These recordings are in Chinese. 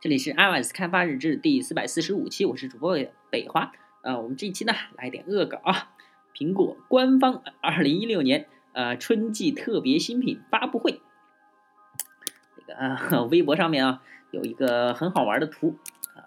这里是 iOS 开发日志第四百四十五期，我是主播北华。呃，我们这一期呢来点恶搞啊，苹果官方二零一六年呃春季特别新品发布会。这个、呃、微博上面啊有一个很好玩的图啊，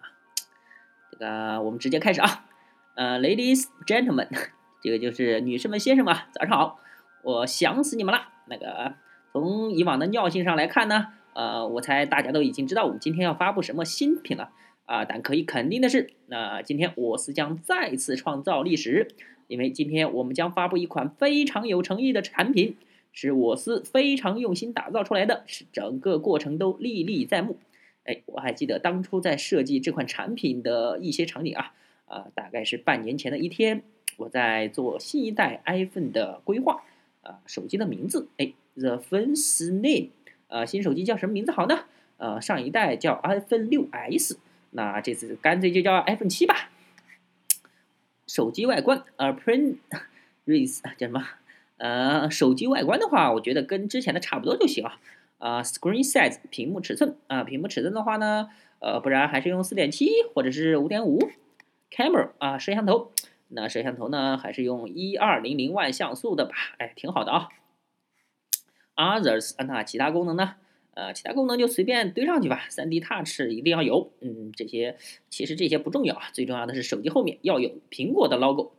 这个我们直接开始啊。呃，Ladies Gentlemen，这个就是女士们先生们，早上好，我想死你们了。那个从以往的尿性上来看呢。呃，我猜大家都已经知道我们今天要发布什么新品了啊！但可以肯定的是，那今天我司将再次创造历史，因为今天我们将发布一款非常有诚意的产品，是我司非常用心打造出来的，是整个过程都历历在目。哎，我还记得当初在设计这款产品的一些场景啊，啊，大概是半年前的一天，我在做新一代 iPhone 的规划啊，手机的名字，哎，The Phone's Name。呃，新手机叫什么名字好呢？呃，上一代叫 iPhone 六 S，那这次干脆就叫 iPhone 七吧。手机外观，appearance 叫什么？呃，手机外观的话，我觉得跟之前的差不多就行啊。啊，screen size 屏幕尺寸啊，屏幕尺寸的话呢，呃，不然还是用四点七或者是五点五。camera 啊，摄像头，那摄像头呢，还是用一二零零万像素的吧？哎，挺好的啊。Others，那其他功能呢？呃，其他功能就随便堆上去吧。3D Touch 一定要有，嗯，这些其实这些不重要啊，最重要的是手机后面要有苹果的 logo。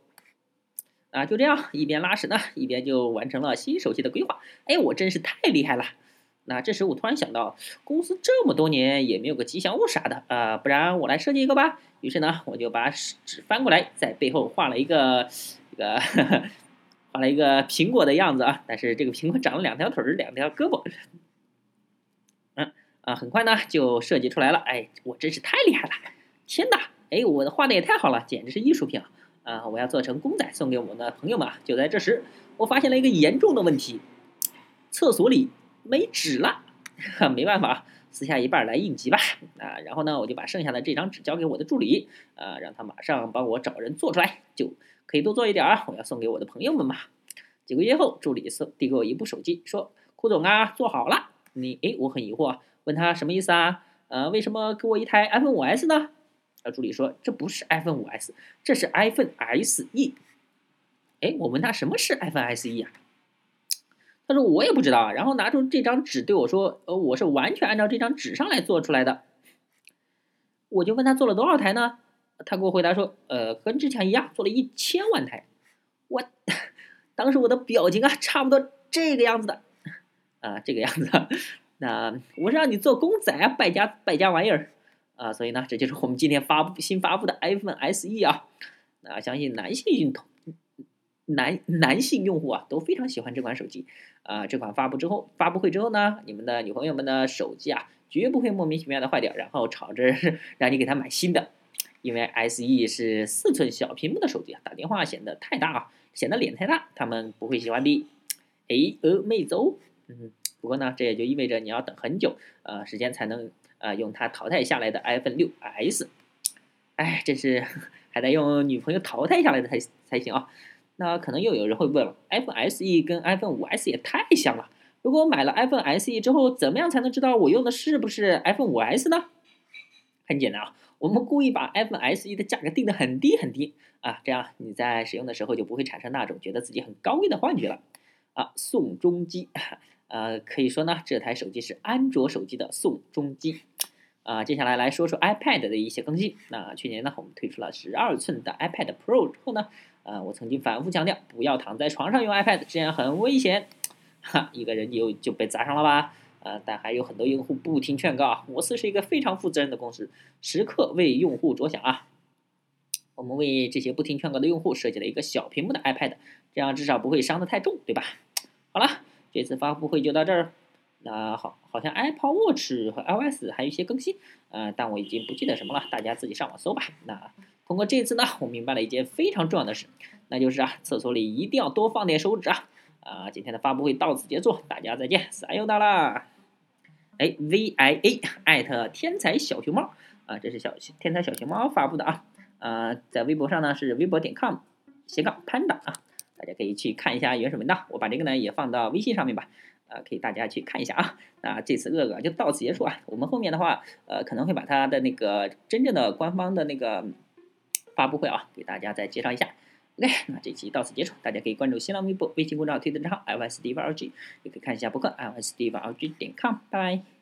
啊，就这样，一边拉屎呢，一边就完成了新手机的规划。哎，我真是太厉害了！那这时我突然想到，公司这么多年也没有个吉祥物啥的啊，不然我来设计一个吧。于是呢，我就把纸翻过来，在背后画了一个这个。画了一个苹果的样子啊，但是这个苹果长了两条腿，两条胳膊。嗯啊，很快呢就设计出来了。哎，我真是太厉害了！天哪，哎，我的画的也太好了，简直是艺术品啊！啊，我要做成公仔送给我的朋友们。就在这时，我发现了一个严重的问题：厕所里没纸了。没办法，撕下一半来应急吧。啊，然后呢，我就把剩下的这张纸交给我的助理，啊，让他马上帮我找人做出来。就。可以多做一点啊！我要送给我的朋友们嘛。几个月后，助理送递给我一部手机，说：“库总啊，做好了。”你诶，我很疑惑，问他什么意思啊？呃，为什么给我一台 iPhone 5S 呢？啊，助理说：“这不是 iPhone 5S，这是 iPhone SE。”哎，我问他什么是 iPhone SE 啊？他说我也不知道啊。然后拿出这张纸对我说：“呃，我是完全按照这张纸上来做出来的。”我就问他做了多少台呢？他给我回答说：“呃，跟之前一样，做了一千万台。”我当时我的表情啊，差不多这个样子的啊，这个样子。那我是让你做公仔啊，败家败家玩意儿啊！所以呢，这就是我们今天发布新发布的 iPhone SE 啊。那相信男性同男男性用户啊都非常喜欢这款手机啊。这款发布之后，发布会之后呢，你们的女朋友们的手机啊，绝不会莫名其妙的坏掉，然后吵着 让你给她买新的。因为 SE 是四寸小屏幕的手机啊，打电话显得太大啊，显得脸太大，他们不会喜欢的。哎，呃，妹子哦，嗯，不过呢，这也就意味着你要等很久，呃，时间才能呃用它淘汰下来的 iPhone 6s。哎，这是还得用女朋友淘汰下来的才才行啊。那可能又有人会问了，iPhone SE 跟 iPhone 5s 也太像了，如果我买了 iPhone SE 之后，怎么样才能知道我用的是不是 iPhone 5s 呢？很简单啊。我们故意把 iPhone SE 的价格定得很低很低啊，这样你在使用的时候就不会产生那种觉得自己很高贵的幻觉了啊。宋中基，呃，可以说呢，这台手机是安卓手机的宋中基啊。接下来来说说 iPad 的一些更新。那去年呢，我们推出了十二寸的 iPad Pro 之后呢，呃，我曾经反复强调，不要躺在床上用 iPad，这样很危险，哈，一个人就就被砸伤了吧。呃，但还有很多用户不听劝告啊。摩斯是一个非常负责任的公司，时刻为用户着想啊。我们为这些不听劝告的用户设计了一个小屏幕的 iPad，这样至少不会伤得太重，对吧？好了，这次发布会就到这儿。那好，好像 Apple Watch 和 iOS 还有一些更新，呃，但我已经不记得什么了，大家自己上网搜吧。那通过这次呢，我明白了一件非常重要的事，那就是啊，厕所里一定要多放点手纸啊。啊，今天的发布会到此结束，大家再见，撒由那啦。哎，V I A 艾特天才小熊猫啊，这是小天才小熊猫发布的啊，呃，在微博上呢是微博点 com 斜杠 panda 啊，大家可以去看一下原始文档，我把这个呢也放到微信上面吧，呃，可以大家去看一下啊。那这次恶搞就到此结束啊。我们后面的话，呃，可能会把它的那个真正的官方的那个发布会啊，给大家再介绍一下。OK，那这期到此结束，大家可以关注新浪微博、微信公众号、推特账号 ios dvrg 也可以看一下博客 ios dvrg 点 com 拜拜。